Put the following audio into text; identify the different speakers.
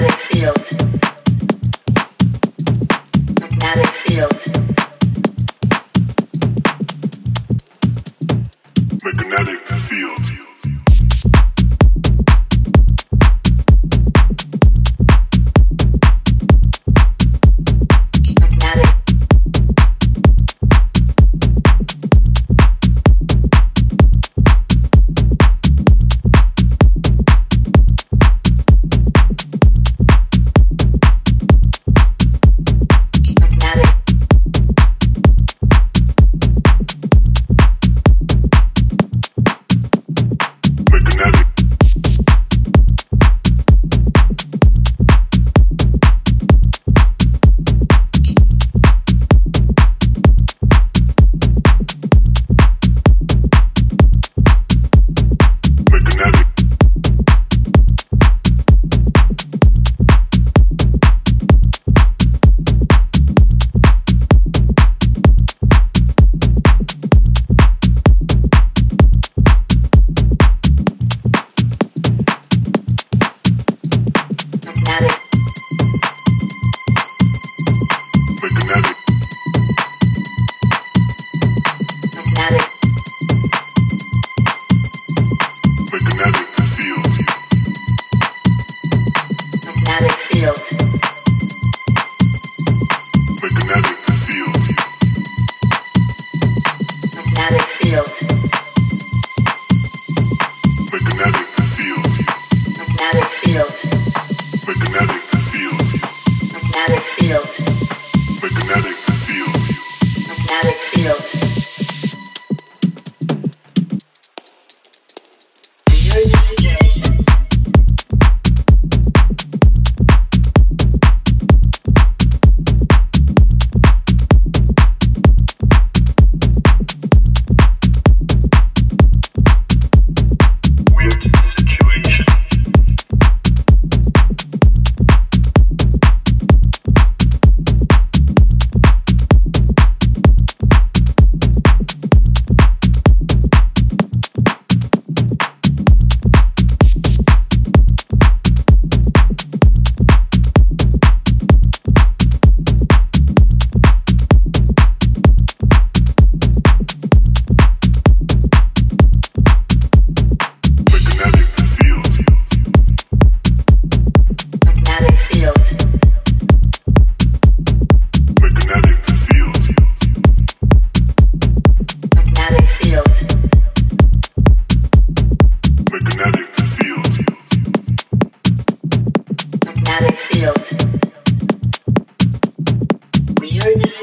Speaker 1: magnetic field.
Speaker 2: Magnetic field.
Speaker 1: Weird